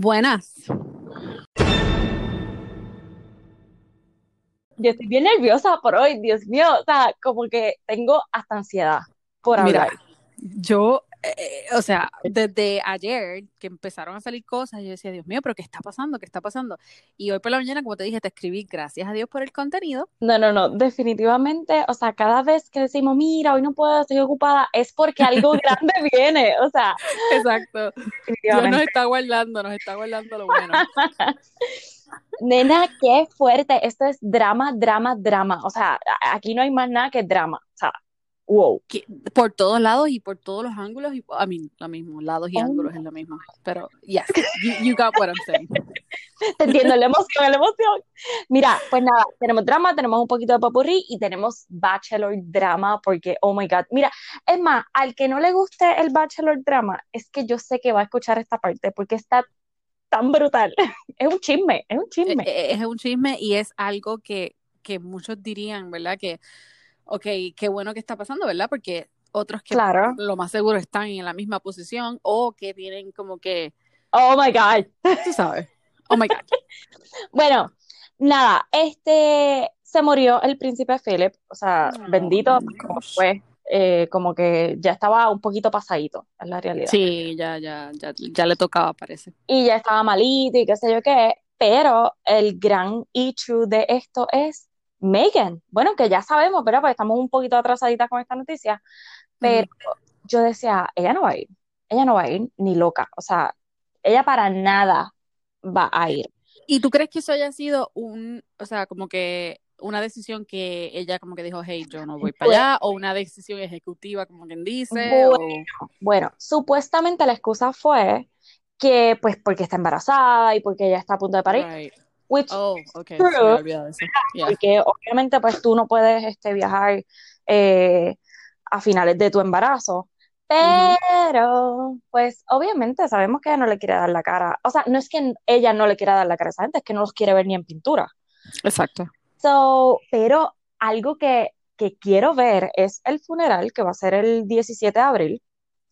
Buenas. Yo estoy bien nerviosa por hoy, Dios mío, o sea, como que tengo hasta ansiedad por Mira, hablar. yo, eh, o sea, desde ayer que empezaron a salir cosas, yo decía, Dios mío, pero ¿qué está pasando? ¿Qué está pasando? Y hoy por la mañana, como te dije, te escribí, gracias a Dios por el contenido. No, no, no, definitivamente, o sea, cada vez que decimos, mira, hoy no puedo, estoy ocupada, es porque algo grande viene, o sea, Exacto. Dios nos está guardando, nos está guardando lo bueno. Nena, qué fuerte, esto es drama, drama, drama, o sea, aquí no hay más nada que drama, o sea, wow. Que- por todos lados y por todos los ángulos, y, a mí, lo mismo, lados y Oh ángulos es lo mismo. Pero, yes, you, you got what I'm saying. Te entiendo, la emoción, la emoción. Mira, pues nada, tenemos drama, tenemos un poquito de popurrí y tenemos Bachelor drama porque, oh my God. Mira, es más, al que no le guste el Bachelor drama, es que yo sé que va a escuchar esta parte porque está tan brutal. Es un chisme, es un Eh, chisme. eh, Es un chisme y es algo que, que muchos dirían, ¿verdad? Que, ok, qué bueno que está pasando, ¿verdad? Porque otros que Claro. lo más seguro están en la misma posición o que tienen como que, Oh my God. tú sabes, oh my God. Bueno, nada, este se murió el príncipe Philip, o sea, Oh bendito, como fue, eh, como que ya estaba un poquito pasadito, es la realidad. Sí, ya, ya, ya, ya le tocaba, parece. y ya estaba malito y qué sé yo qué, pero el gran issue de esto es Megan. Bueno, que ya sabemos, ¿verdad? Porque estamos un poquito atrasaditas con esta noticia, pero yo decía, ella no va a ir, ella no va a ir ni loca, o sea, ella para nada va a ir. ¿Y tú crees que eso haya sido un, o sea, como que una decisión que ella como que dijo, hey, yo no voy para allá, o una decisión ejecutiva, como quien dice, o... Bueno, supuestamente la excusa fue que, pues, porque está embarazada y porque ella está a punto de parir, Right. Which Oh, ok, se True. Yeah. porque obviamente pues tú no puedes este, viajar eh, a finales de tu embarazo, pero pues obviamente sabemos que ella no le quiere dar la cara, o sea, no es que ella no le quiera dar la cara a esa gente, es que no los quiere ver ni en pintura. Exacto. So, pero algo que, que quiero ver es el funeral que va a ser el 17 de abril,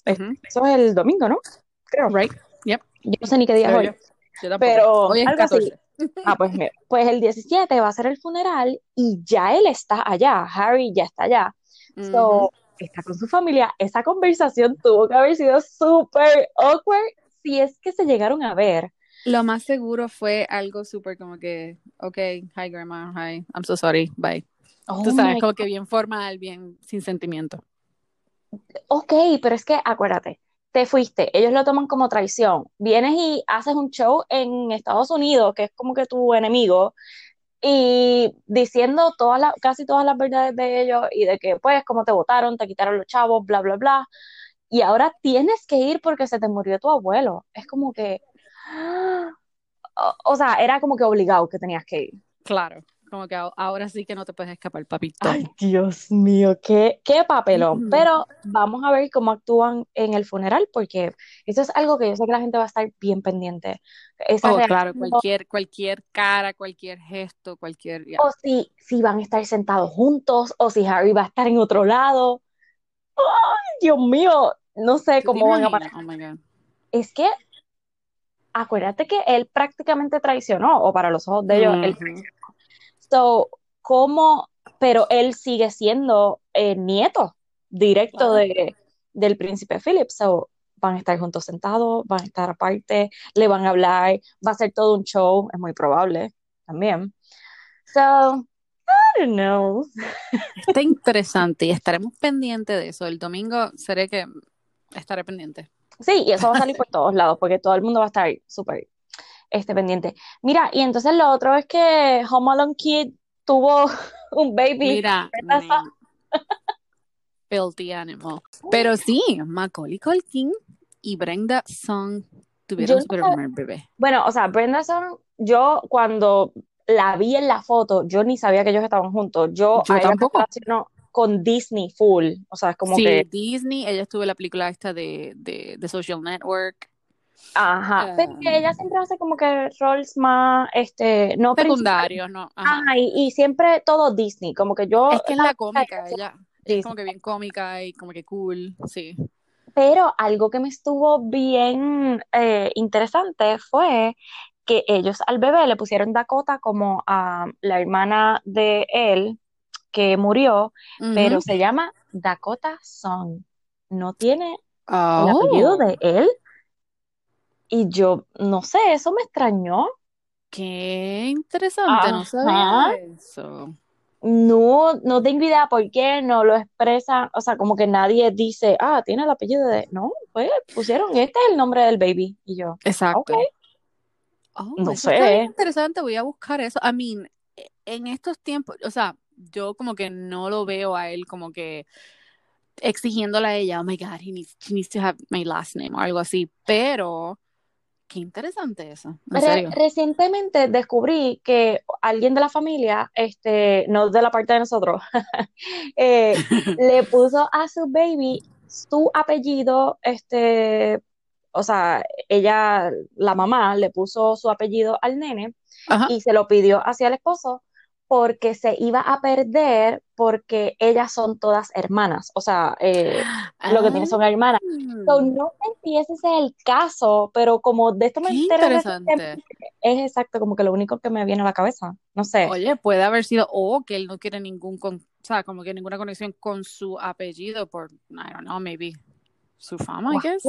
eso es el domingo, ¿no? Creo. Right. Yep. Yo no sé ni qué día es hoy. yo. Pero Hoy es algo así. 14. Ah, pues mira, pues el 17 va a ser el funeral y ya él está allá, Harry ya está allá. So, está con su familia. Esa conversación tuvo que haber sido súper awkward si es que se llegaron a ver. Lo más seguro fue algo súper como que, ok, hi grandma, hi, I'm so sorry, bye. Oh Tú sabes, como que bien formal, bien sin sentimiento. Ok, pero es que acuérdate, te fuiste, ellos lo toman como traición. Vienes y haces un show en Estados Unidos, que es como que tu enemigo, y diciendo todas las, casi todas las verdades de ellos y de que, pues, cómo te votaron, te quitaron los chavos, bla, bla, bla. Y ahora tienes que ir porque se te murió tu abuelo. Es como que, o, o sea, era como que obligado que tenías que ir. Claro, como que ahora sí que no te puedes escapar, papito. Ay, Dios mío, qué, qué papelón. Pero vamos a ver cómo actúan en el funeral, porque eso es algo que yo sé que la gente va a estar bien pendiente. Esa Oh, claro, cualquier, cualquier cara, cualquier gesto, cualquier, o si, si van a estar sentados juntos, o si Harry va a estar en otro lado. Ay, Dios mío, no sé ¿Tú te cómo van a parar. Oh my God. Es que acuérdate que él prácticamente traicionó, o para los ojos de ellos, él. So, ¿cómo? Pero él sigue siendo eh, nieto directo de, del príncipe Philip. So, van a estar juntos sentados, van a estar aparte, le van a hablar, va a ser todo un show, es muy probable también. So, I don't know. Está interesante y estaremos pendientes de eso. El domingo seré que estaré pendiente. Sí, y eso va a salir por todos lados, porque todo el mundo va a estar súper este, pendiente. Mira, y entonces lo otro es que Home Alone Kid tuvo un baby. Mira, filthy animal. Pero sí, Macaulay Culkin y Brenda Song tuvieron su primer bebé. Bueno, o sea, Brenda Song, yo cuando la vi en la foto, yo ni sabía que ellos estaban juntos. Yo, Yo a tampoco. relaciono con Disney full. O sea, es como sí, que, Disney, ella estuvo en la película esta de, de, de Social Network. Ajá. Pero Um, que ella siempre hace como que roles más, este, no. Secundarios, ¿no? Ajá. Ajá, y, y siempre todo Disney. Como que yo, Es que es la cómica, ella. Es como que bien cómica y como que cool, sí. Pero algo que me estuvo bien eh, interesante fue que ellos al bebé le pusieron Dakota como a la hermana de él que murió, pero se llama Dakota Son. No tiene el Oh, apellido de él. Y yo, no sé, eso me extrañó. qué interesante, no sabía eso. No, no tengo idea por qué no lo expresan, o sea, como que nadie dice, ah, tiene el apellido de, no, pues pusieron, este es el nombre del baby, y yo, Exacto. Oh, no eso está sé, interesante, voy a buscar eso. I mean, e- en estos tiempos, o sea, yo como que no lo veo a él como que exigiéndole a ella, oh my God, he needs, she needs to have my last name o algo así, pero qué interesante eso, en Re- serio. recientemente descubrí que alguien de la familia, este, no de la parte de nosotros, eh, le puso a su baby su apellido, este, o sea, ella, la mamá, le puso su apellido al nene Ajá. y se lo pidió hacia el esposo porque se iba a perder porque ellas son todas hermanas, o sea, eh, lo que tiene son hermanas. So, Ah, no sé si ese es el caso, pero como de esto me interesante. recientemente, es exacto como que lo único que me viene a la cabeza. No sé. Oye, puede haber sido, o que él no quiere ningún, con, o sea, como que ninguna conexión con su apellido por, I don't know, maybe su fama, I guess.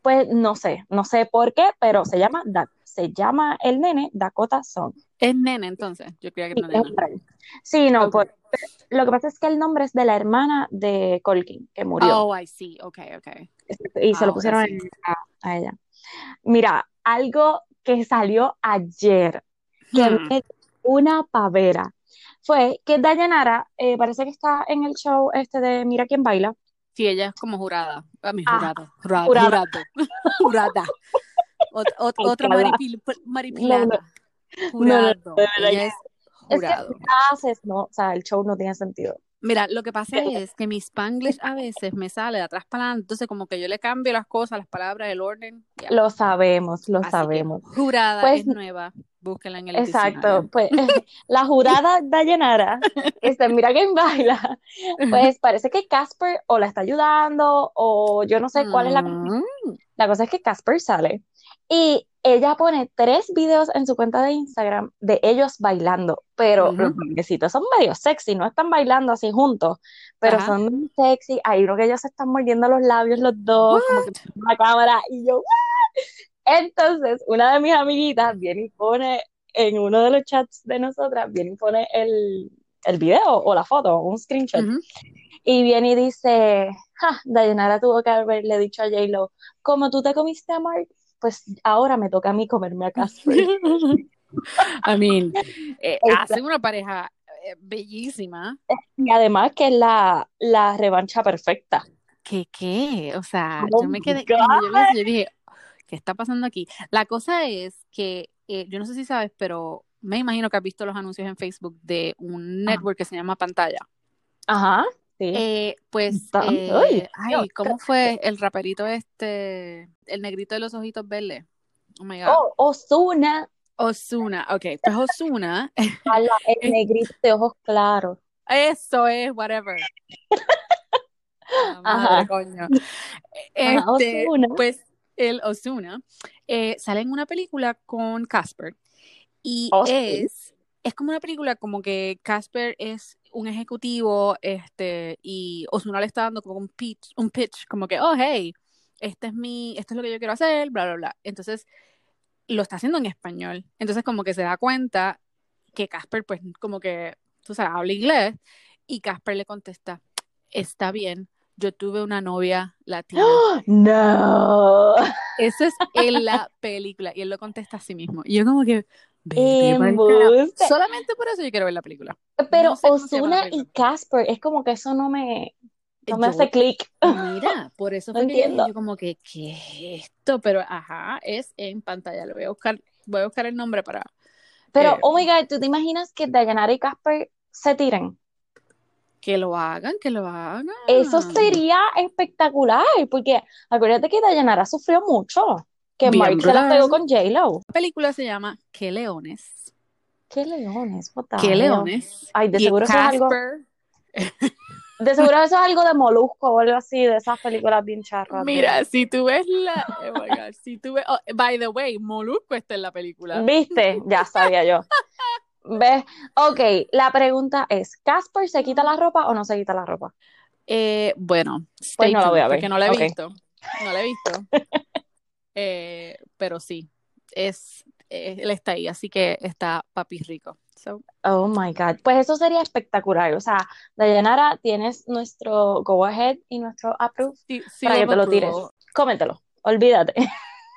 Pues no sé, no sé por qué, pero se llama, se llama el nene Dakota Son. Es nene, entonces. Yo creía que era varón. Sí, no, por- lo que pasa es que el nombre es de la hermana de Colkin, que murió. Oh, I see. Ok, ok. Y se lo Ahora pusieron a, a ella. Mira, algo que salió ayer, que Hmm. me una pavera, fue que Dayanara, eh, parece que está en el show este de Mira quién baila. Sí, ella es como jurada. A mí, Ah, jurado. Jurada. Jurado. Jurada. Ot- ot- otra maripil- No, no, no, no, Jurado. verdad Ella es Es que jurado. haces, no, o sea, el show no tiene sentido. Mira, lo que pasa es que mi spanglish a veces me sale de atrás para adelante, entonces como que yo le cambio las cosas, las palabras, el orden. ya. Lo sabemos, lo Así que sabemos. jurada Pues es nueva. Búsquenla en el Exacto, pues la jurada Dayanara, este, mira quién baila, pues parece que Casper o la está ayudando o yo no sé cuál es la Mm. La cosa es que Casper sale y ella pone tres videos en su cuenta de Instagram de ellos bailando, pero los bailecitos son medio sexy, no están bailando así juntos, pero Ajá. son muy sexy. Hay uno que ellos se están mordiendo los labios los dos, como que la cámara y yo, "What?". Entonces, una de mis amiguitas viene y pone en uno de los chats de nosotras, viene y pone el, el video o la foto, un screenshot. Y viene y dice, ja, Dayanara tuvo que haberle dicho a J-Lo, como tú te comiste a Mark, pues ahora me toca a mí comerme a Casper. I mean, eh, hacen una pareja eh, bellísima. Y además que es la, la revancha perfecta. ¿Qué qué? O sea, Oh yo me quedé, yo yo dije, ¿qué está pasando aquí? La cosa es que, eh, yo no sé si sabes, pero me imagino que has visto los anuncios en Facebook de un Ah. network que se llama Pantalla. Ajá, sí. Eh, pues, eh, ay. ¿cómo fue el raperito este, el negrito de los ojitos verdes? Oh my God. Oh, Ozuna, Ozuna, ok, pues Ozuna, ala, el negrito de ojos claros. eso es, whatever. Ah, madre, Ajá. coño. Ajá, Este, Ozuna. pues el Ozuna eh, sale en una película con Casper y Oh, sí. es, es como una película como que Casper es un ejecutivo este, y Ozuna le está dando como un pitch, un pitch, como que, oh, hey, este es mi, esto es lo que yo quiero hacer, bla, bla, bla. Entonces, lo está haciendo en español. Entonces, como que se da cuenta que Casper, pues, como que, tú sabes, habla inglés y Casper le contesta, está bien, yo tuve una novia latina. No. Eso es en la película y él lo contesta a sí mismo. Y yo como que, vete. Solamente por eso yo quiero ver la película. Pero No sé Ozuna y. Casper, es como que eso no me, no me Yo- hace clic. Mira, por eso No fue que entiendo. yo como que, ¿qué es esto? Pero, ajá, es en pantalla. Lo voy a buscar, voy a buscar el nombre para... Pero, eh, oh my God, ¿tú te imaginas que Dayanara y Casper se tiren? que lo hagan, que lo hagan. Eso sería espectacular, porque acuérdate que Dayanara sufrió mucho, que Bien Mark se la pegó con J-Lo. La película se llama ¿Qué leones? ¿Qué leones? What ¿Qué leones? Ay, de Y seguro eso es algo. Casper, De seguro eso es algo de Molusco o algo así, de esas películas bien charras. Mira, si tú ves la. Oh my God, si tú ves. oh, by the way, Molusco está en la película. ¿Viste? Ya sabía yo. ¿Ves? Ok, la pregunta es, ¿Casper se quita la ropa o no se quita la ropa? Eh, bueno, Pues no la voy a ver. porque no la he visto. No la he visto. Eh, pero sí, es, eh, él está ahí, así que está papi rico. So, Oh my God. Pues eso sería espectacular. O sea, Dayanara, tienes nuestro go ahead y nuestro approve sí, sí para que te lo tires. approval. Cómetelo, olvídate.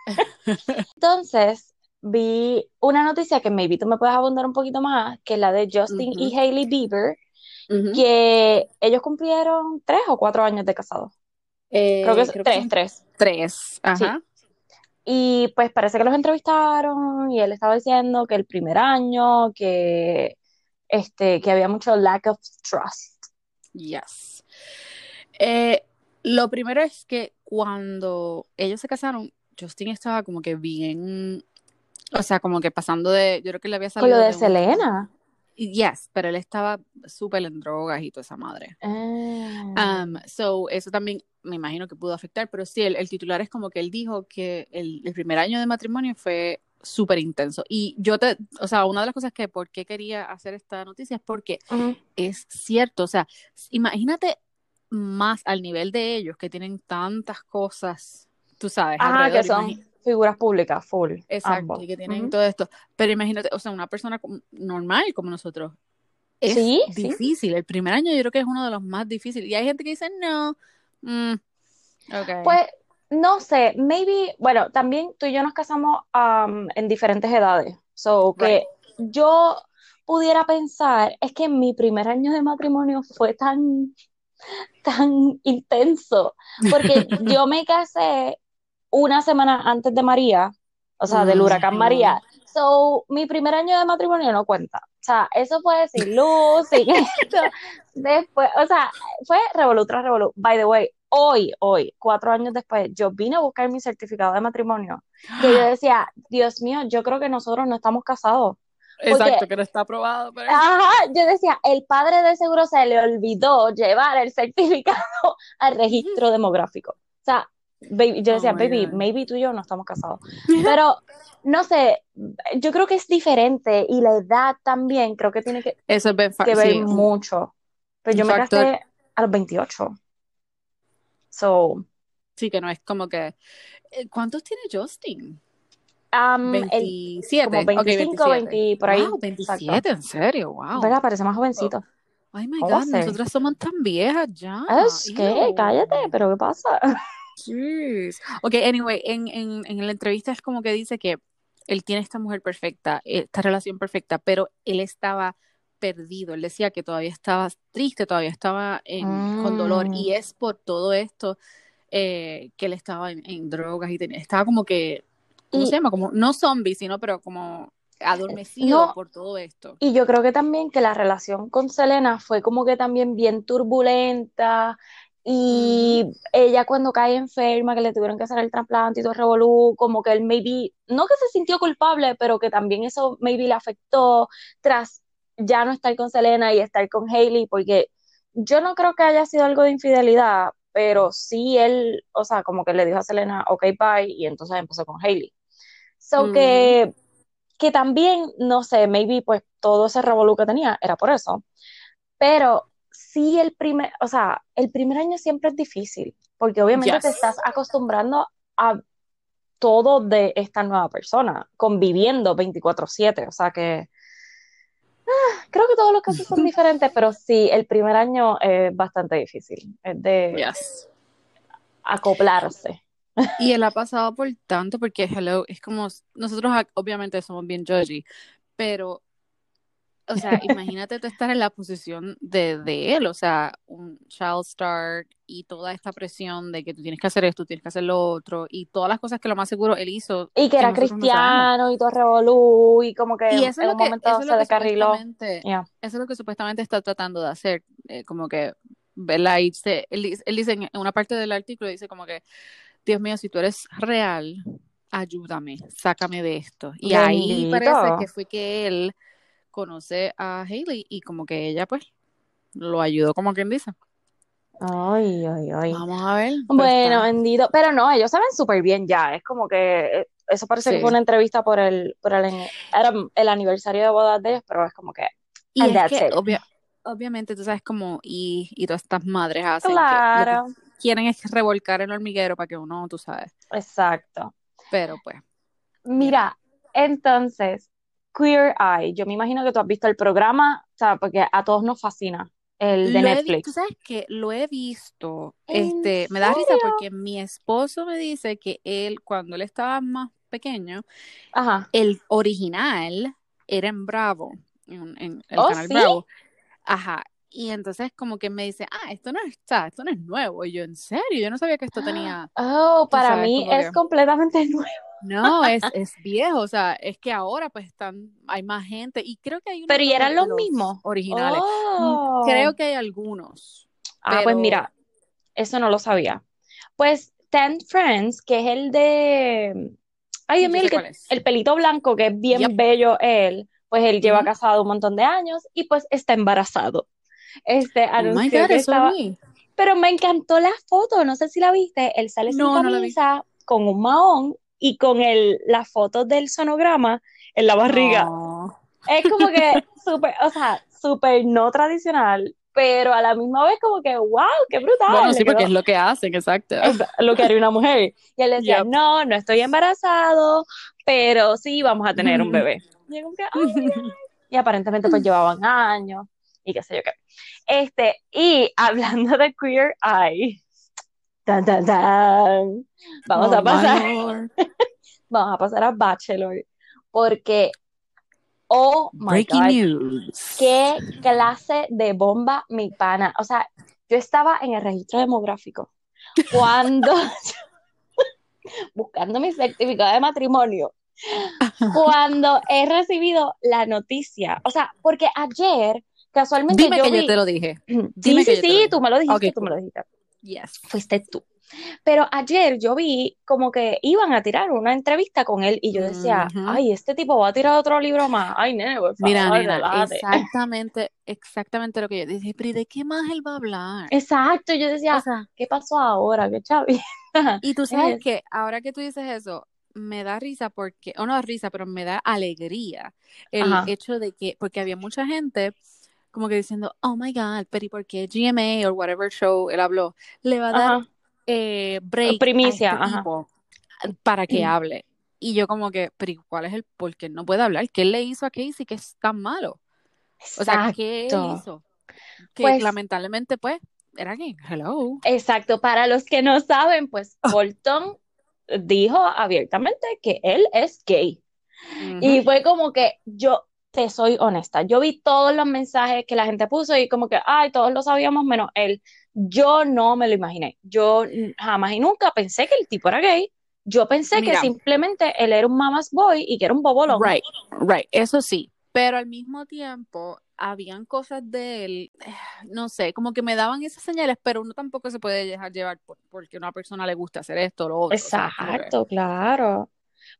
Entonces, vi una noticia que maybe tú me puedes abundar un poquito más, que es la de Justin y Hailey Bieber, que ellos cumplieron tres o cuatro años de casados. Creo que Eh, es creo que tres, son tres. tres. Sí. Y pues parece que los entrevistaron y él estaba diciendo que el primer año, que, este, que había mucho lack of trust. Yes. Eh, lo primero es que cuando ellos se casaron, Justin estaba como que bien, o sea, como que pasando de, yo creo que le había Con lo salido de un, Selena. Yes, pero él estaba súper en drogas y toda esa madre. Ah. Um, so, eso también me imagino que pudo afectar, pero sí, el, el titular es como que él dijo que el, el primer año de matrimonio fue súper intenso. Y yo te, o sea, una de las cosas que por qué quería hacer esta noticia es porque es cierto, o sea, imagínate más al nivel de ellos que tienen tantas cosas, tú sabes, Ajá, que son figuras públicas, full, exacto, ambos. y que tienen todo esto, pero imagínate, o sea, una persona normal como nosotros, es Sí, sí. difícil, el primer año yo creo que es uno de los más difíciles, y hay gente que dice, no, mm, Pues no sé, maybe, bueno, también tú y yo nos casamos um, en diferentes edades. So right, que yo pudiera pensar, es que mi primer año de matrimonio fue tan, tan intenso, porque yo me casé una semana antes de María, o sea, del huracán María. So, mi primer año de matrimonio no cuenta. O sea, eso fue sin luz, sin esto. Después, o sea, fue revolú tras revolú. By the way, hoy, hoy, cuatro años después, yo vine a buscar mi certificado de matrimonio. Que yo decía, Dios mío, yo creo que nosotros no estamos casados. Exacto, Porque, que no está aprobado, pero ajá, yo decía, el padre de seguro se le olvidó llevar el certificado al registro demográfico. O sea, baby, yo oh decía, my baby, God. maybe tú y yo no estamos casados. Pero, no sé, yo creo que es diferente y la edad también creo que tiene que, Eso es que ver sí, mucho. Pero un yo me factor, casé a los 28. So, sí que no es como que, eh, ¿cuántos tiene Justin? um, el, como 27, ok, 25, 27. 20, por ahí. Wow, Exacto. 27, en serio, wow. ¿Verdad? Parece más Oh, jovencito. ay my ¿Cómo va a God, nosotras somos tan viejas ya. Es que, cállate, pero ¿qué pasa? Jeez. Ok, anyway, en, en, en la entrevista es como que dice que él tiene esta mujer perfecta, esta relación perfecta, pero él estaba perdido. Él decía que todavía estaba triste, todavía estaba en, con dolor, Mm. y es por todo esto eh, que él estaba en, en drogas y tenía, estaba como que, ¿cómo se llama? Como, no zombie, sino pero como adormecido no, por todo esto. y yo creo que también que la relación con Selena fue como que también bien turbulenta. Y ella cuando cae enferma, que le tuvieron que hacer el trasplante y todo el revolú, como que él maybe, no que se sintió culpable, pero que también eso maybe le afectó tras ya no estar con Selena y estar con Hailey, porque yo no creo que haya sido algo de infidelidad, pero sí él, o sea, como que le dijo a Selena, ok, bye, y entonces empezó con Hailey. So que, que también, no sé, maybe pues todo ese revolú que tenía era por eso. Pero sí el primer, o sea, el primer año siempre es difícil, porque obviamente te Yes. estás acostumbrando a todo de esta nueva persona, conviviendo 24/7, o sea que creo que todos los casos son diferentes, pero sí, el primer año es bastante difícil, es de Yes. acoplarse. Y él ha pasado por tanto, porque hello, es como, nosotros ac- obviamente somos bien judgy, pero, o sea, imagínate tú estar en la posición de, de él, o sea, un child star y toda esta presión de que tú tienes que hacer esto, tienes que hacer lo otro, y todas las cosas que lo más seguro él hizo Y que que era no cristiano y todo revolú, y como que Y en eso es un lo que, momento eso es se que descarriló. Yeah. eso es lo que supuestamente está tratando de hacer, eh, como que, ¿verdad? Y dice- él, dice- él dice en en una parte del artículo, dice como que, Dios mío, si tú eres real, ayúdame, sácame de esto. Y ahí parece que fue que él conoce a Hailey y como que ella pues lo ayudó como quien dice. Ay, ay, ay. Vamos a ver. pero Bueno, bendito. Pero no, ellos saben súper bien ya. Es como que eh, eso parece que fue una entrevista por el, por el, era el aniversario de bodas de ellos, pero es como que. Y And es that's que it. obvia- obviamente tú sabes cómo y, y todas estas madres hacen que lo Claro, que quieren es revolcar el hormiguero para que uno, tú sabes. exacto. Pero pues, Mira, entonces, Queer Eye, yo me imagino que tú has visto el programa, o sea, porque a todos nos fascina, el de lo he Netflix. tú sabes que lo he visto, ¿En este, me da risa porque mi esposo me dice que él, cuando él estaba más pequeño, Ajá. el original era en Bravo, en, en el ¿Oh, canal sí? Bravo. Ajá. Y entonces como que me dice, ah, esto no es, o sea, esto no es nuevo. Y yo, en serio, yo no sabía que esto tenía, Oh, para sabes, mí es que, completamente nuevo. No, es, es viejo, o sea, es que ahora pues están, hay más gente y creo que hay uno Pero ¿y eran los los mismos? originales. Mm, Creo Oh. que hay algunos, Ah, pues mira, eso no lo sabía. Pues Ten Friends, que es el de, ay Dios mío, el que, el pelito blanco, que es bien Yep. bello él, pues él lleva casado un montón de años y pues está embarazado. Este Oh anunció God, que eso estaba, pero me encantó la foto, no sé si la viste, él sale sin No, no vi. camisa, con un mahón y con el, la foto del sonograma en la barriga. Oh. Es como que súper, o sea, súper no tradicional, pero a la misma vez como que, wow, qué brutal, Bueno, sí, porque es lo que hacen, exacto. es lo que haría una mujer. Y él decía, Yep. no, no estoy embarazado, pero sí vamos a tener un bebé. Y como que, "Oh". Y aparentemente pues llevaban años y qué sé yo qué. Este, y hablando de Queer Eye, tan, tan, tan, vamos Oh a pasar, vamos a pasar a Bachelor, porque, oh my Breaking God, news. qué clase de bomba mi pana. O sea, yo estaba en el registro demográfico cuando, buscando mi certificado de matrimonio, cuando he recibido la noticia. O sea, porque ayer, casualmente Dime yo que yo te lo dije. sí, Dime sí, que yo te lo sí, dije. tú me lo dijiste, tú me lo dijiste. Yes. Fuiste tú. Pero ayer yo vi como que iban a tirar una entrevista con él y yo decía, ay, este tipo va a tirar otro libro más. Ay, nene, por Mira, favor, nena, relájate. exactamente, exactamente lo que yo dije. Pero ¿y de qué más él va a hablar? Exacto, yo O decía, sea, ¿qué pasó ahora? ¿Qué chavita y tú sabes es? que ahora que tú dices eso, me da risa porque, o no da risa, pero me da alegría el Ajá, hecho de que, porque había mucha gente como que diciendo, oh my God, pero ¿y por qué GMA o whatever show él habló le va a dar ajá, eh, break a primicia, este tipo para que hable? Y yo como que, pero ¿y ¿cuál es el por qué no puede hablar? ¿Qué le hizo a Casey que es tan malo? O sea, ¿qué hizo? Que Pues, lamentablemente, pues, era gay. Hello. exacto, para los que no saben, pues Colton dijo abiertamente que él es gay. Y fue como que yo te soy honesta, yo vi todos los mensajes que la gente puso y como que, ay, todos lo sabíamos menos él. Yo no me lo imaginé. Yo jamás y nunca pensé que el tipo era gay. Yo pensé que simplemente él era un mama's boy y que era un bobolón. right, right, eso sí. Pero al mismo tiempo, habían cosas de él, no sé, como que me daban esas señales, pero uno tampoco se puede dejar llevar por, porque a una persona le gusta hacer esto o lo otro. O sea. Exacto, claro.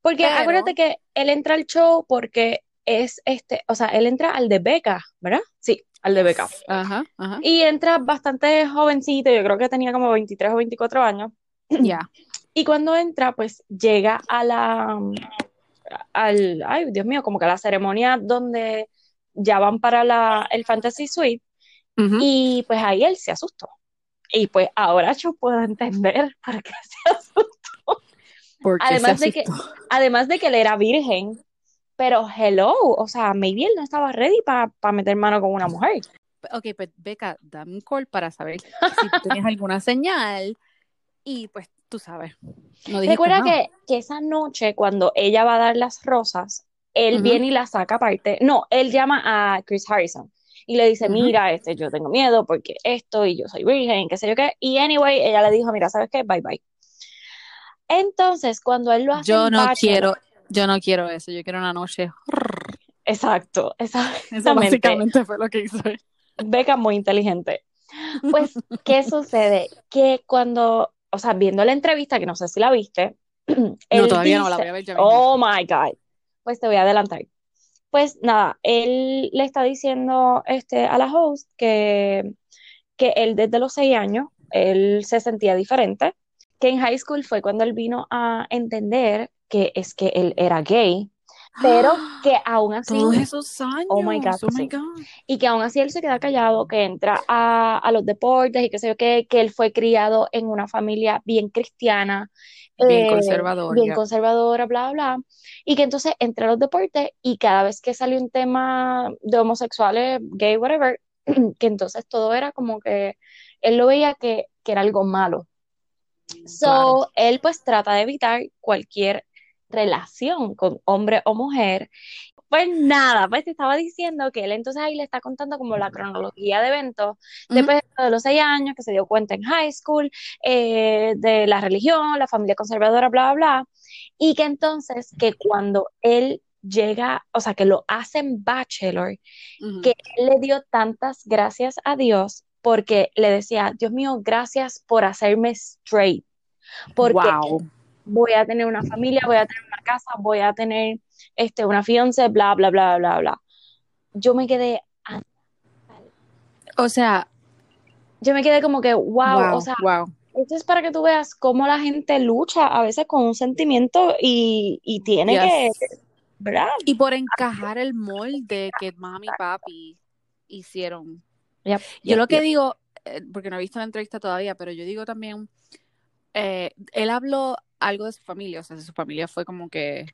Porque Pero, acuérdate que él entra al show porque es este, o sea, él entra al de Beca, ¿verdad? Sí, al de Beca. Ajá, ajá. Y entra bastante jovencito, yo creo que tenía como 23 o 24 años. Ya. Y cuando entra, pues llega a la, al, ay, Dios mío, como que a la ceremonia donde ya van para la, el Fantasy Suite. Y pues ahí él se asustó. Y pues ahora yo puedo entender por qué se asustó. Porque se Además de que, asustó. además de que él era virgen, pero hello, o sea, maybe él no estaba ready para meter mano con una mujer. Ok, pues Beca, dame un call para saber si tú tenías alguna señal y pues tú sabes, no Recuerda que, que esa noche, cuando ella va a dar las rosas, él viene y la saca aparte. No, él llama a Chris Harrison y le dice, mira, este, yo tengo miedo porque esto y yo soy virgen, qué sé yo qué. Y anyway, ella le dijo, mira, ¿sabes qué? Bye bye. Entonces, cuando él lo hace Yo no Bachelor, quiero, yo no quiero eso, yo quiero una noche. exacto, Eso exactamente. básicamente fue lo que hizo. Beca muy inteligente. Pues, ¿qué sucede? Que cuando, o sea, viendo la entrevista, que no sé si la viste, No, todavía no, la voy a ver ya oh my God, pues te voy a adelantar. Pues nada, él le está diciendo este, a la host que, que él desde los seis años él se sentía diferente, que en high school fue cuando él vino a entender que es que él era gay, pero que aún así, Todos esos años. Oh my God, Oh my sí. God. y que aún así él se queda callado, que entra a, a los deportes y que sé yo qué, que él fue criado en una familia bien cristiana, Bien eh, conservador, bien conservadora, bla, bla, y que entonces entra a los deportes y cada vez que salió un tema de homosexuales, gay, whatever, que entonces todo era como que él lo veía que, que era algo malo. So, Claro. él pues trata de evitar cualquier relación con hombre o mujer. Pues nada, pues te estaba diciendo que él entonces ahí le está contando como la cronología de eventos después de los seis años, que se dio cuenta en high school, eh, de la religión, la familia conservadora, bla, bla, bla, y que entonces que cuando él llega, o sea, que lo hacen bachelor, que él le dio tantas gracias a Dios porque le decía, Dios mío, gracias por hacerme straight, porque Wow. voy a tener una familia, voy a tener una casa, voy a tener este, una fiance, bla, bla, bla, bla, bla. Yo me quedé, O sea, yo me quedé como que, wow, wow, o sea, wow. esto es para que tú veas cómo la gente lucha a veces con un sentimiento y, y tiene que, Yes. ¿verdad? Y por encajar el molde que mami y papi hicieron. Yep, Yo lo que yep. digo, eh, porque no he visto la entrevista todavía, pero yo digo también, eh, él habló algo de su familia, o sea, su familia fue como que,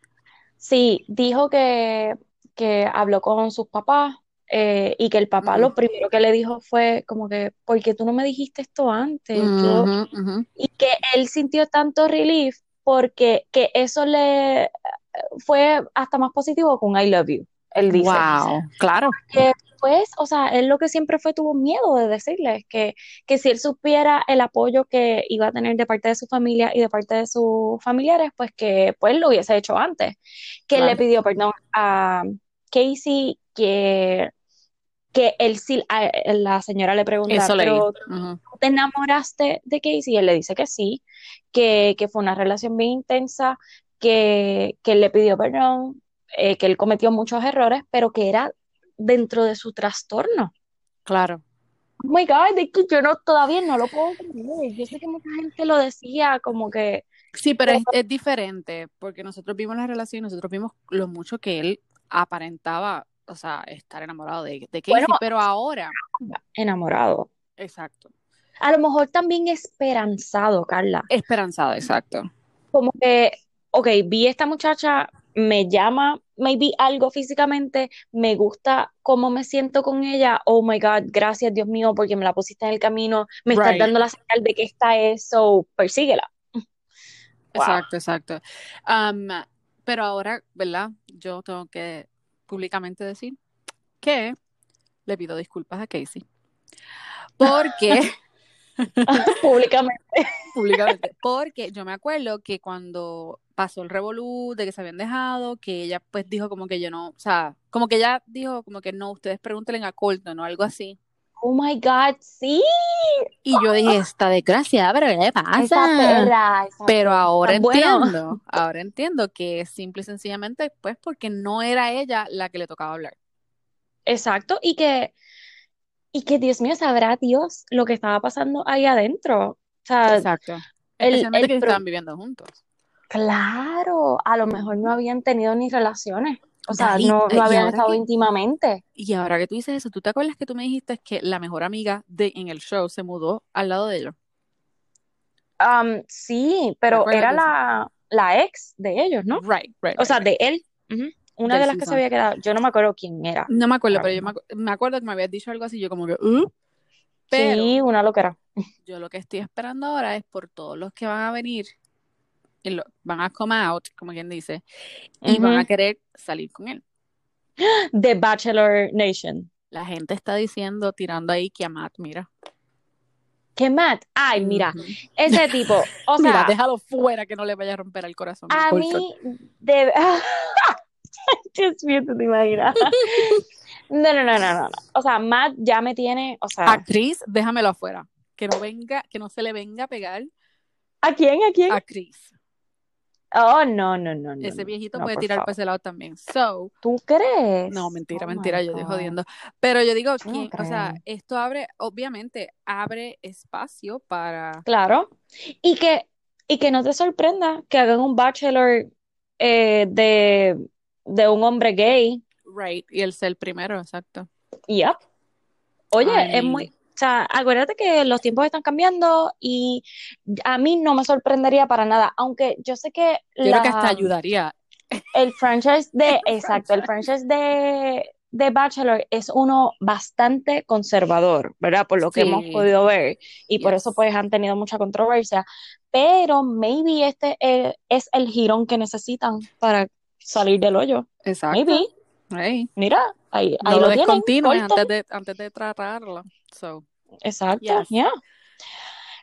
Sí, dijo que, que habló con sus papás eh, y que el papá lo primero que le dijo fue como que, ¿por qué tú no me dijiste esto antes? Ujú. y que él sintió tanto relief porque que eso le fue hasta más positivo con I love you, él dice. Wow, claro, Que pues, o sea, él lo que siempre fue tuvo miedo de decirles que, que si él supiera el apoyo que iba a tener de parte de su familia y de parte de sus familiares, pues que pues lo hubiese hecho antes. Que él le pidió perdón a Casey, que, que él sí, a- la señora le pregunta, Eso pero Ujú. ¿tú te enamoraste de Casey? Y él le dice que sí, que, que fue una relación bien intensa, que, que él le pidió perdón, eh, que él cometió muchos errores, pero que era dentro de su trastorno. Claro. Oh my God, es que yo no, todavía no lo puedo creer. Yo sé que mucha gente lo decía como que, Sí, pero es, es diferente, porque nosotros vimos la relación, nosotros vimos lo mucho que él aparentaba, o sea, estar enamorado de, de Casey, bueno, pero ahora, enamorado. exacto, A lo mejor también esperanzado, Carla. esperanzado, exacto. como que, ok, vi esta muchacha, me llama maybe algo físicamente, me gusta cómo me siento con ella, oh my God, gracias Dios mío porque me la pusiste en el camino, me estás dando la señal de que esta es, so persíguela. Wow. Exacto, exacto. Pero ahora, ¿verdad? Yo tengo que públicamente decir que le pido disculpas a Casey. Porque, Públicamente. públicamente, porque yo me acuerdo que cuando pasó el revolú de que se habían dejado, que ella pues dijo como que yo no, o sea, como que ella dijo como que no, ustedes pregúntenle a Colton o algo así. Oh my God, sí. Y yo dije, esta desgraciada, pero ¿qué le Esa pasa? perra, esa Pero perra. ahora Bueno, entiendo, ahora entiendo que es simple y sencillamente pues porque no era ella la que le tocaba hablar. exacto, y que, y que Dios mío, sabrá Dios lo que estaba pasando ahí adentro. O sea, Exacto. el, Especialmente que el pro- estaban viviendo juntos. Claro, a lo mejor no habían tenido ni relaciones, o sea, no, habían estado que, íntimamente. y ahora que tú dices eso, ¿tú te acuerdas que tú me dijiste que la mejor amiga de en el show se mudó al lado de ellos? Am, sí, ¿Te pero era la, la ex de ellos, ¿no? Right, right, O right, sea, right. de él. Una de las que se había quedado, yo no me acuerdo quién era No me acuerdo, ahora pero yo me, acu- me acuerdo que me habías dicho algo así, yo como que, "Uh", pero Sí, una loquera. yo lo que estoy esperando ahora es por todos los que van a venir, y lo- van a come out, como quien dice, y van a querer salir con él. The Bachelor Nation. La gente está diciendo, tirando ahí que a Matt, mira. ¿Qué Matt? Ay, mira, ese tipo, o Mira, sea, déjalo fuera que no le vaya a romper el corazón a mí, de... Dios mío, ¿tú te imaginas? No, no, no, no, no. O sea, Matt ya me tiene, o sea, Chris, déjamelo afuera. Que no venga, que no se le venga a pegar ¿a quién? ¿A quién? a Chris. Oh, no, no, no, no. Ese viejito no, puede por tirar para favor. ese lado también. So, ¿Tú crees? no, mentira, Oh mentira, yo estoy jodiendo. Pero yo digo. O sea, esto abre, obviamente, abre espacio para. Claro. Y que, y que no te sorprenda que hagan un bachelor eh, de, de un hombre gay. Right, y el ser primero, exacto. Yep. Oye, es muy, o sea, acuérdate que los tiempos están cambiando y a mí no me sorprendería para nada, aunque yo sé que yo creo que hasta ayudaría. el franchise de, El exacto, el franchise. de, de Bachelor es uno bastante conservador, ¿verdad? Por lo que hemos podido ver y por eso pues han tenido mucha controversia, pero maybe este eh, es el girón que necesitan para salir del hoyo. exacto. Maybe, Hey, mira, ahí, lo lo tienen, antes de, antes de tratarlo. So, Exacto, yes. yeah.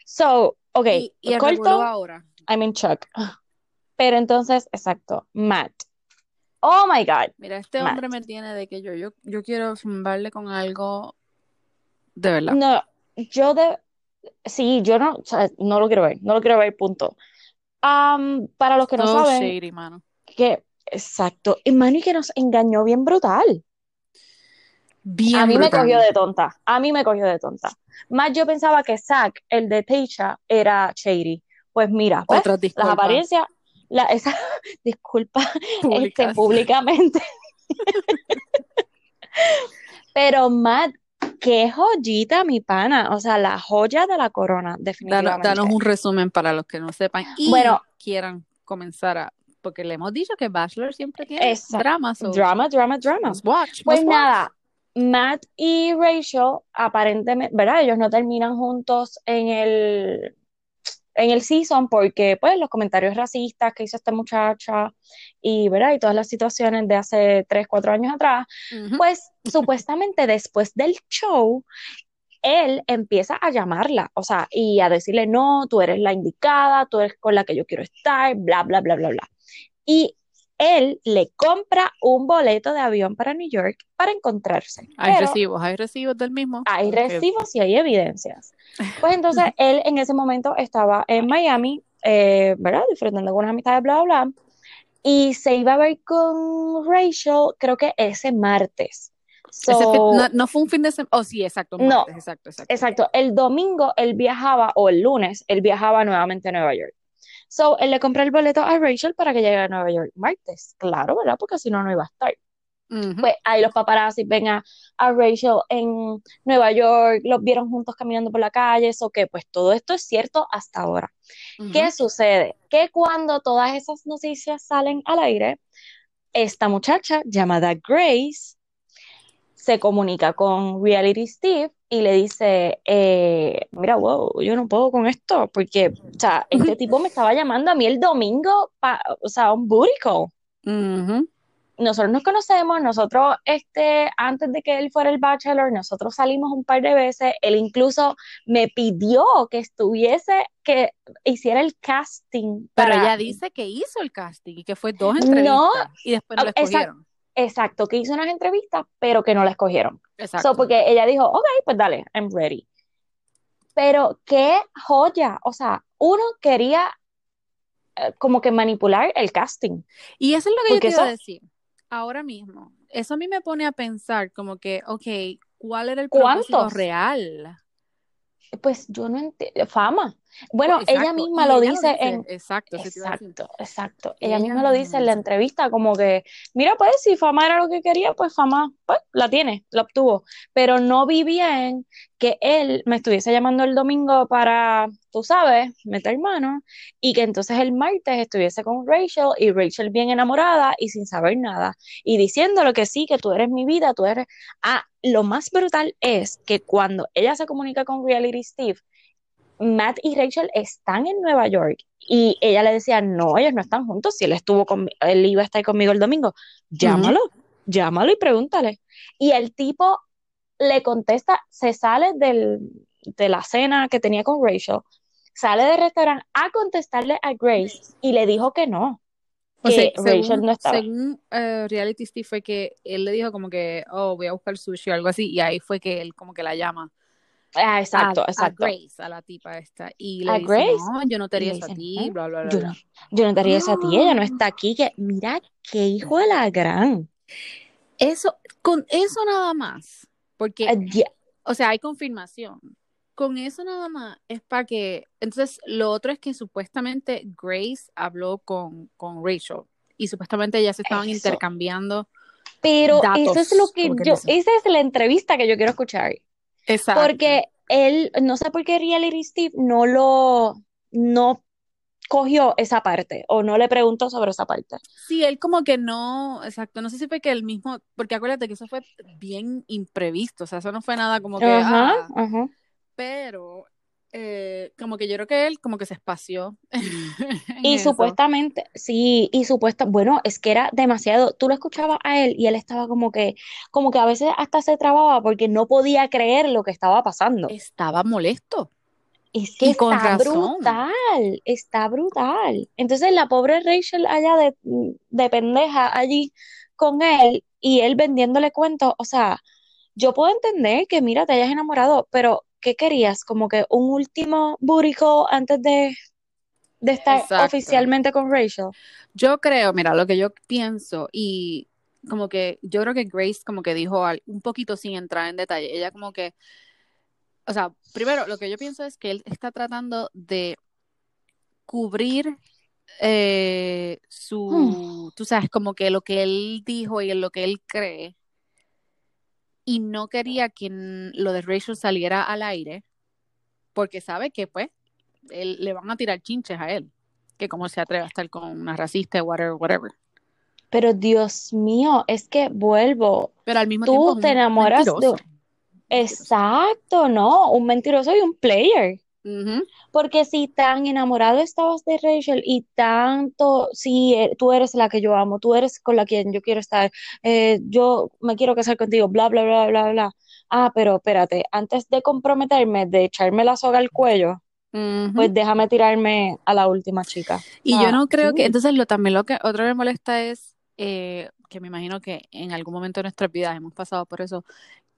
So, ok, Y, y el corto, ahora. I'm in shock. Pero entonces, exacto, Matt. Oh my God, Mira, este Matt. hombre me tiene de que yo, yo, yo quiero zumbarle con algo de verdad. No, yo de, sí, yo no, o sea, no lo quiero ver, no lo quiero ver, punto. Am, para los que no So saben, shady, mano. que, exacto, y Manny que nos engañó bien brutal. A Bien mí me cogió de tonta, a mí me cogió de tonta. Más yo pensaba que Zach, el de Teisha, era shady. Pues mira, pues, Otras las apariencias, la, esa, disculpa, este, públicamente. Pero Matt, qué joyita, mi pana. O sea, la joya de la corona, Danos, definitivamente. danos un resumen para los que no sepan y Bueno, quieran comenzar a. Porque le hemos dicho que Bachelor siempre tiene esa, drama, so drama, drama, drama. watch, Pues watch. nada, Matt y Rachel, aparentemente, ¿verdad? Ellos no terminan juntos en el, en el season porque, pues, los comentarios racistas que hizo esta muchacha y, ¿verdad? Y todas las situaciones de hace 3, 4 años atrás, pues, supuestamente después del show, él empieza a llamarla, o sea, y a decirle, no, tú eres la indicada, tú eres con la que yo quiero estar, bla, bla, bla, bla, bla. Y él le compra un boleto de avión para New York para encontrarse, Hay pero recibos, hay recibos del mismo. hay recibos y hay evidencias. Pues entonces él en ese momento estaba en Miami, eh, ¿verdad? Disfrutando con unas amistades, bla, bla, bla, y se iba a ver con Rachel, creo que ese martes. ese fin- no, fue un fin de semana. Oh, sí, exacto, un no, martes, exacto, exacto. exacto. El domingo él viajaba, o el lunes, él viajaba nuevamente a Nueva York. So, él le compró el boleto a Rachel para que llegue a Nueva York martes. Claro, ¿verdad? Porque si no, no iba a estar. Pues ahí los paparazzi ven a, a Rachel en Nueva York, los vieron juntos caminando por la calle, eso que pues todo esto es cierto hasta ahora. ¿Qué sucede? Que cuando todas esas noticias salen al aire, esta muchacha llamada Grace se comunica con Reality Steve y le dice, eh, mira, wow, yo no puedo con esto, porque, o sea, este tipo me estaba llamando a mí el domingo, pa- o sea, un booty call. Nosotros nos conocemos, nosotros, este, antes de que él fuera el bachelor, nosotros salimos un par de veces, él incluso me pidió que estuviese, que hiciera el casting Pero para, ella dice que hizo el casting y que fue dos no, entrevistas y después no ah, escogieron. Exacto, que hizo unas entrevistas, pero que no la escogieron. So, Exacto. porque ella dijo, ok, pues dale, I'm ready. Pero qué joya, o sea, uno quería eh, como que manipular el casting, Y eso es lo que yo te iba a eso, decir ahora mismo. Eso a mí me pone a pensar como que, ok, ¿cuál era el propósito ¿cuántos? real? Pues yo no entiendo, fama. Bueno, ella misma lo ella lo dice en, exacto, exacto, exacto, ella Ella misma lo dice en la entrevista, como que, mira, pues si fama era lo que quería, pues fama, pues la tiene, la obtuvo, pero no vi bien que él me estuviese llamando el domingo para, tú sabes, meter mano, y que entonces el martes estuviese con Rachel, y Rachel bien enamorada y sin saber nada, y diciéndole que sí, que tú eres mi vida, tú eres... Ah, lo más brutal es que cuando ella se comunica con Reality Steve, Matt y Rachel están en Nueva York y ella le decía, no, ellos no están juntos, si él estuvo con, él iba a estar conmigo el domingo, llámalo, llámalo y pregúntale. Y el tipo le contesta, se sale del, de la cena que tenía con Rachel, sale del restaurante a contestarle a Grace y le dijo que no, O sea, Rachel según, no estaba. según eh, Reality Steve fue que él le dijo como que, oh, voy a buscar sushi o algo así, y ahí fue que él como que la llama Ah, a, exacto, a exacto. Grace, a la tipa esta, y le A dice, Grace no, yo no te haría a ti, "No, bla, bla, bla, yo no, yo no te haría eso a ti, ella no está aquí, que mira qué hijo de la gran. Eso, con eso nada más, porque Ah, O sea, hay confirmación. Con eso nada más es para que. Entonces, lo otro es que supuestamente Grace habló con, con Rachel y supuestamente ya se estaban Eso. intercambiando Pero eso es lo que yo, esa es la entrevista que yo quiero escuchar. Exacto. Porque él, no sé por qué Reality Steve no lo, no cogió esa parte o no le preguntó sobre esa parte. Sí, él como que no, exacto, no sé si fue que el mismo, porque acuérdate que eso fue bien imprevisto, o sea, eso no fue nada como que, Ajá, ah, ajá. pero eh, como que yo creo que él como que se espació Y eso. supuestamente, sí, y supuesta, bueno, es que era demasiado, tú lo escuchabas a él y él estaba como que, como que a veces hasta se trababa porque no podía creer lo que estaba pasando. Estaba molesto. Es que Y con está razón. brutal, está brutal. Entonces la pobre Rachel allá de, de pendeja allí con él y él vendiéndole cuentos, o sea, yo puedo entender que mira, te hayas enamorado, pero ¿qué querías? Como que un último call antes de, de estar Exacto. oficialmente con Rachel. Yo creo, mira, lo que yo pienso y como que yo creo que Grace como que dijo al- un poquito sin entrar en detalle, ella como que, o sea, primero lo que yo pienso es que él está tratando de cubrir eh, su, tú sabes, como que lo que él dijo y en lo que él cree y no quería que lo de Rachel saliera al aire porque sabe que pues él, le van a tirar chinches a él, que como se atreve a estar con una racista, whatever, whatever. Pero Dios mío, es que vuelvo. Pero al mismo tiempo Tú te enamoras de... Exacto, ¿no? Un mentiroso y un player. Ujú. Porque si tan enamorado estabas de Rachel y tanto, si eh, tú eres la que yo amo, tú eres con la quien yo quiero estar, eh, yo me quiero casar contigo, bla, bla, bla, bla, bla. Ah, pero espérate, antes de comprometerme, de echarme la soga al cuello, Ujú. pues déjame tirarme a la última chica. Y O yo no creo que, dude. entonces lo también lo que otra vez me molesta es eh, que me imagino que en algún momento de nuestras vidas hemos pasado por eso,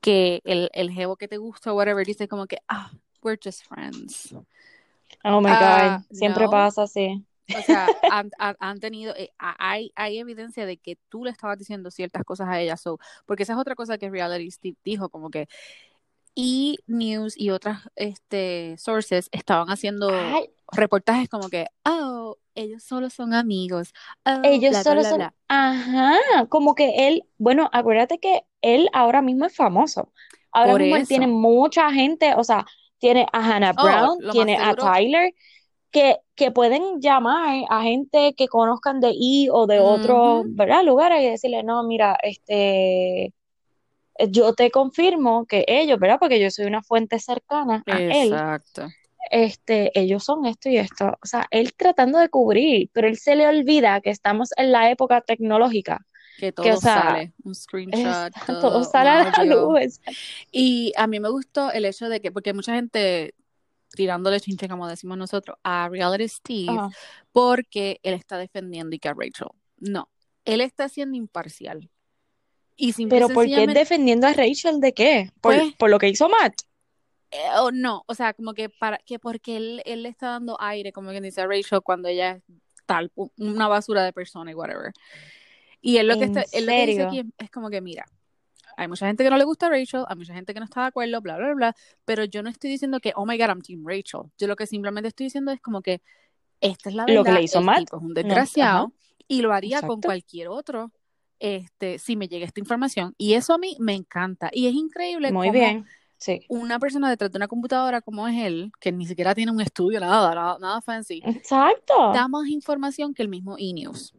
que el, el jevo que te gusta whatever dice como que, ah, we're just friends. Oh my Ah, God, siempre no. pasa así. O sea, han, tenido, eh, hay, hay evidencia de que tú le estabas diciendo ciertas cosas a ella, so, porque esa es otra cosa que Reality Steve dijo, como que E! News y otras este, sources estaban haciendo Ay, reportajes como que, oh, ellos solo son amigos, oh, ellos bla, bla, solo bla, son, ajá, como que él, bueno, acuérdate que él ahora mismo es famoso. Ahora Por mismo él tiene mucha gente, o sea, tiene a Hannah Oh, Brown, tiene a. Tyler, que, que pueden llamar a gente que conozcan de I o de otros, Ujú. ¿verdad? lugares y decirle, no, mira, este, yo te confirmo que ellos, ¿verdad? Porque yo soy una fuente cercana a él, Exacto. este, ellos son esto y esto. O sea, él tratando de cubrir, pero él se le olvida que estamos en la época tecnológica, Que que, o todo sea, sale, un screenshot, todo sale a la luz. Y a mí me gustó el hecho de que, porque mucha gente tirándole chinche, como decimos nosotros, a Reality Steve, porque él está defendiendo y que a Rachel. No, él está siendo imparcial. Y Pero ¿por qué defendiendo a Rachel de qué? ¿Por, pues, por lo que hizo Matt? eh, o no, o sea, como que para que porque él, él le está dando aire, como quien dice a Rachel, cuando ella es tal, una basura de persona y whatever. Y él lo que ¿En está, él lo que dice aquí es, como que, mira, hay mucha gente que no le gusta a Rachel, hay mucha gente que no está de acuerdo, bla, bla, bla, pero yo no estoy diciendo que, oh my God, I'm Team Rachel. Yo lo que simplemente estoy diciendo es como que esta es la Lo que verdad, le hizo el Matt. tipo es un No, desgraciado y lo haría con exacto. cualquier otro, este, si me llega esta información. Y eso a mí me encanta. Y es increíble Muy cómo bien, sí. una persona detrás de una computadora como es él, que ni siquiera tiene un estudio, nada, nada, nada fancy, Exacto. da más información que el mismo E-News.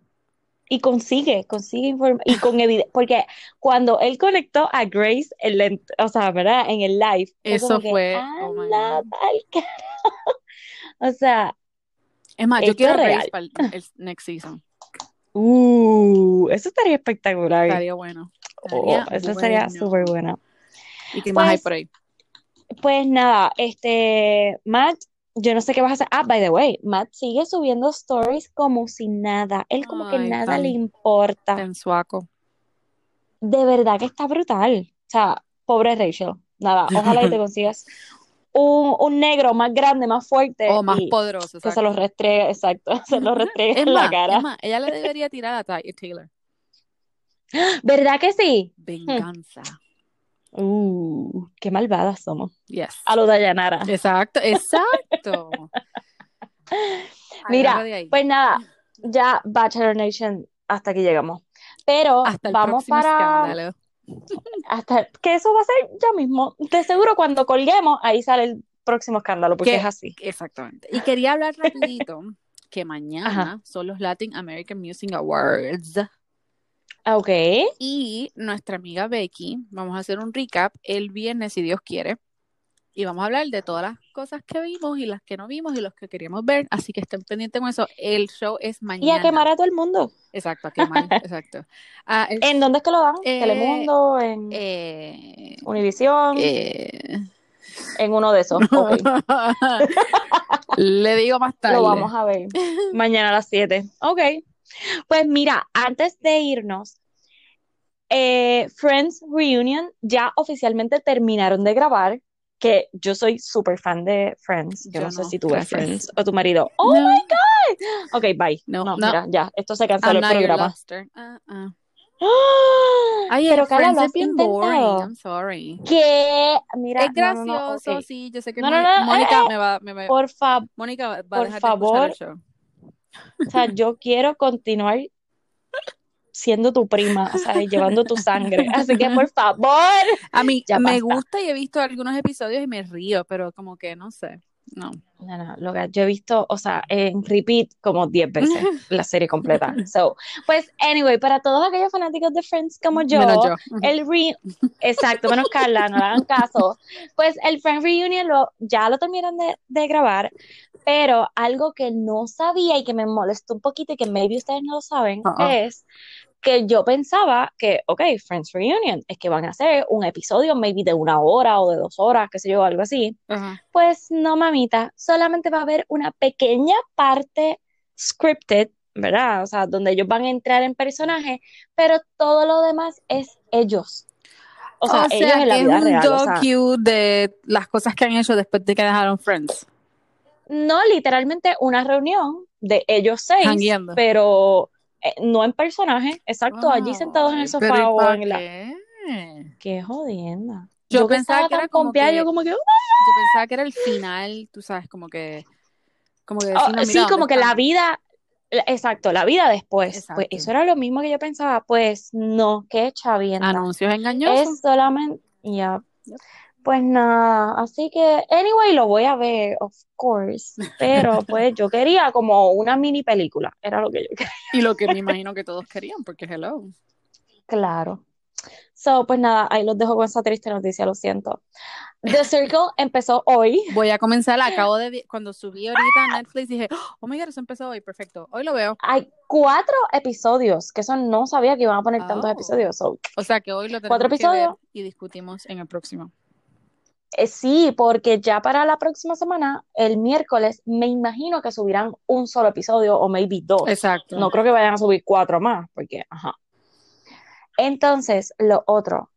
Y consigue, consigue información. Y con evidencia, porque cuando él conectó a Grace, ent- o sea, ¿verdad? En el live, fue Eso como que, fue, oh my God. O sea, Es más, yo quiero Grace para el, el next season. Uh, eso estaría espectacular. Estaría bueno. Oh, eso sería súper bueno. bueno. ¿Y qué más hay Pues, por ahí? pues nada, este, Matt, yo no sé qué vas a hacer. Ah, by the way, Matt sigue subiendo stories como si nada. Él como que nada le importa. tan suaco. De verdad que está brutal. O sea, pobre Rachel. Nada, ojalá y te consigas un, un negro más grande, más fuerte. O más poderoso, que se los restriegue, exacto, se los restriegue Es en la cara. más, ella le debería tirar a Taylor. ¿Verdad que sí? Venganza. Uh, qué malvadas somos. Yes. A lo Dayanara. Exacto, exacto. Mira. Pues nada, ya Bachelor Nation, hasta aquí llegamos. Pero Hasta el vamos próximo para escándalo. hasta que eso va a ser ya mismo. De seguro cuando colguemos, ahí sale el próximo escándalo, porque ¿Qué? es así. Exactamente. Y quería hablar rapidito que mañana Ajá. son los Latin American Music Awards. Ah, Ok. Y nuestra amiga Becky, vamos a hacer un recap el viernes, si Dios quiere. Y vamos a hablar de todas las cosas que vimos y las que no vimos y los que queríamos ver. Así que estén pendientes con eso. El show es mañana. Y a quemar a todo el mundo. Exacto, a quemar. exacto. Ah, el- ¿En dónde es que lo dan? Eh, Telemundo, en eh, Univisión, eh, en uno de esos. Ok. Le digo más tarde. Lo vamos a ver mañana a las 7. Ok. Pues mira, antes de irnos, eh, Friends Reunion ya oficialmente terminaron de grabar, que yo soy súper fan de Friends. Yo, Yo no sé no, si tú ves. Friends o tu marido. ¡Oh, No. my God! Ok, bye. No, No, no. mira, ya, esto se I'm canceló el not your programa. Ah, ah. ¡Ah! Ay, Pero el Carla, ¿lo has intentado? I'm sorry. ¿Qué? Mira, es no, no, no, gracioso, ok. sí. Yo sé que Mónica eh, me va, me va- Por favor. Mónica va a por dejar favor. de escuchar el show. O sea, yo quiero continuar siendo tu prima, o sea, llevando tu sangre. Así que, por favor. A mí Ya me basta. gusta y he visto algunos episodios y me río, pero como que no sé. No. No, no, lo que yo he visto, o sea, en repeat como 10 veces la serie completa. So, pues, anyway, para todos aquellos fanáticos de Friends como yo, Menos yo. el re... Exacto, menos Carla, no le hagan caso. Pues el Friends Reunion lo, ya lo terminaron de, de grabar, pero algo que no sabía y que me molestó un poquito y que maybe ustedes no lo saben es que yo pensaba que, ok, Friends Reunion, es que van a hacer un episodio maybe de una hora o de dos horas, qué sé yo, algo así. Pues no, mamita, solamente va a haber una pequeña parte scripted, ¿verdad? O sea, donde ellos van a entrar en personaje, pero todo lo demás es ellos. O sea, ellos en la que vida es un real. o sea, docu de las cosas que han hecho después de que dejaron Friends. No literalmente una reunión de ellos seis, pero eh, no en personaje, exacto, allí sentados en el sofá pero ¿y o en la... qué? Qué jodienda. Yo pensaba que era tan como que- yo como que... Yo pensaba que era el final, tú sabes, como que. Como que Oh, no, sí, como ¿dónde que la vida, exacto, la vida después. Pues eso era lo mismo que yo pensaba. Pues no, qué chavienda. Anuncios engañosos. Es solamente, ya. Pues nada, así que, anyway, lo voy a ver, of course. Pero pues yo quería como una mini película, era lo que yo quería. Y lo que me imagino que todos querían, porque hello. Claro. So, pues nada, ahí los dejo con esa triste noticia, lo siento. The Circle empezó hoy. Voy a comenzar, acabo de cuando subí ahorita a Netflix dije, oh my god, eso empezó hoy, perfecto. Hoy lo veo. Hay cuatro episodios, que eso no sabía que iban a poner tantos Oh. episodios. So, O sea que hoy lo Cuatro tenemos que ver episodios. y discutimos en el próximo. Eh, sí, porque ya para la próxima semana, el miércoles, me imagino que subirán un solo episodio o maybe dos. Exacto. No creo que vayan a subir cuatro más, porque, ajá. Entonces, lo otro,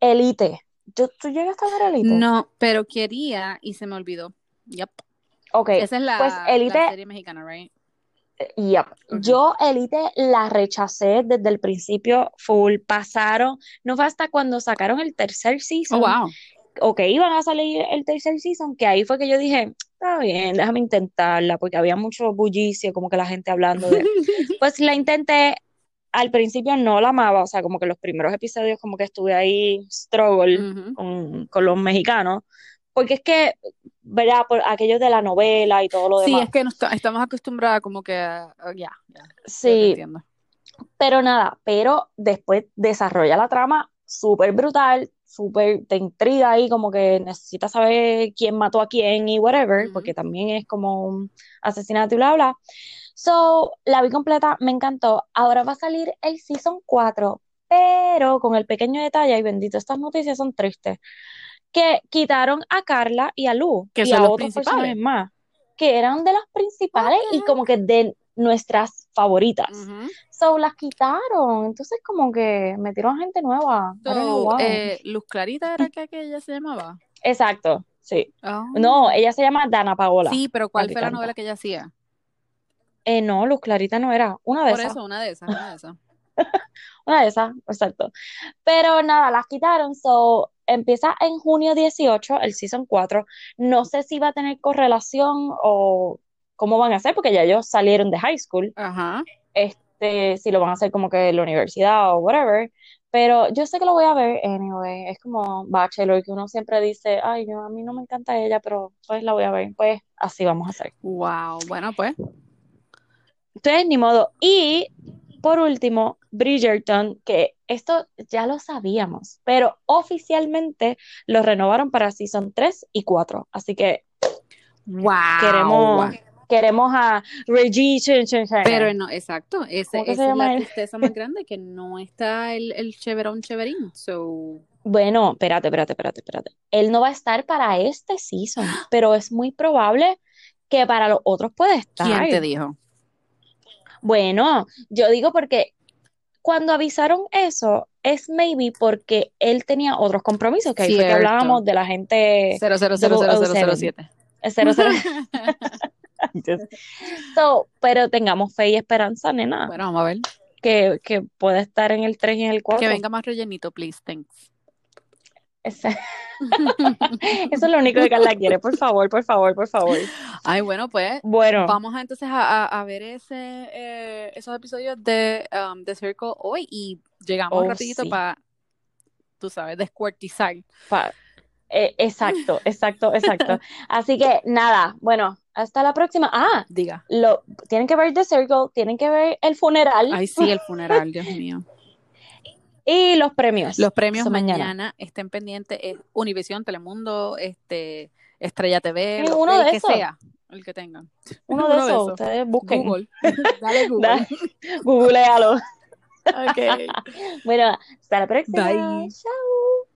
Elite. ¿Tú, tú llegaste a ver Elite? No, pero quería y se me olvidó. Yep. Ok, Esa es la, pues la Elite, serie mexicana, right? yep. Ok. Yo Elite la rechacé desde el principio, full, pasaron, no fue hasta cuando sacaron el tercer Oh, season, wow. O que iban a salir el tercer season, que ahí fue que yo dije, está bien, déjame intentarla, porque había mucho bullicio, como que la gente hablando de... Pues la intenté, al principio no la amaba, o sea, como que los primeros episodios como que estuve ahí struggle Ujú. con, con los mexicanos, porque es que, ¿verdad? Por aquello de la novela y todo lo Sí, demás. es que no está- estamos acostumbradas como que ya, yo te Sí, pero nada, pero después desarrolla la trama súper brutal, súper, te intriga ahí, como que necesitas saber quién mató a quién y whatever, porque también es como un asesinato y bla, bla. So, la vi completa, me encantó. Ahora va a salir el season 4, pero con el pequeño detalle, y bendito, estas noticias son tristes, que quitaron a Carla y a Lu Que y son a los otros personajes más, que eran de las principales y como que de nuestras favoritas. So, las quitaron. Entonces, como que metieron gente nueva. Know eh, Luz Clarita era que aquella se llamaba. Exacto. Sí. Oh. No, ella se llama Dana Paola. Sí, pero ¿cuál que fue la novela que ella hacía? Eh, no, Luz Clarita no era. Una de Por esas. eso, una de esas, una de esas. Una de esas, exacto. Pero nada, las quitaron. So, empieza en junio 18, el season 4. No sé si va a tener correlación o cómo van a hacer, porque ya ellos salieron de high school. Ajá. Este, si lo van a hacer como que en la universidad o whatever. Pero yo sé que lo voy a ver anyway. Es como Bachelor, que uno siempre dice, ay, yo, a mí no me encanta ella, pero pues la voy a ver. Pues así vamos a hacer. Wow. Bueno, pues. Entonces, ni modo. Y por último, Bridgerton, que esto ya lo sabíamos, pero oficialmente lo renovaron para Season 3 y 4. Así que Wow. queremos, queremos a Reggie. Pero no, exacto, ese, esa es la tristeza más grande que no está el, el cheverón cheverín. So... Bueno, espérate, espérate, espérate, espérate. Él no va a estar para este season, pero es muy probable que para los otros puede estar. ¿Quién te dijo? Bueno, yo digo porque cuando avisaron eso, es maybe porque él tenía otros compromisos, que ahí fue que hablábamos de la gente 000007. Just, pero tengamos fe y esperanza, nena. Bueno, vamos a ver. Que, que pueda estar en el 3 y en el 4. Que venga más rellenito, please, thanks. Eso es lo único que Carla quiere, por favor, por favor, por favor. Ay, bueno, pues bueno. vamos entonces a, a ver ese, eh, esos episodios de um, The Circle hoy y llegamos oh, rapidito para, tú sabes, descuartizar. Eh, exacto, exacto, exacto. Así que nada, bueno, hasta la próxima. Ah, Diga. lo, tienen que ver The Circle, tienen que ver el funeral Ay, sí, el funeral, Dios mío. y los premios. Los premios mañana. mañana. estén pendientes, es Univisión, Telemundo, este, Estrella TV, uno el de que esos. sea, el que tengan. Uno de esos, ustedes busquen, Google. Dale Google. Googlealo. Ok. Bueno, hasta la próxima. Bye. Chao.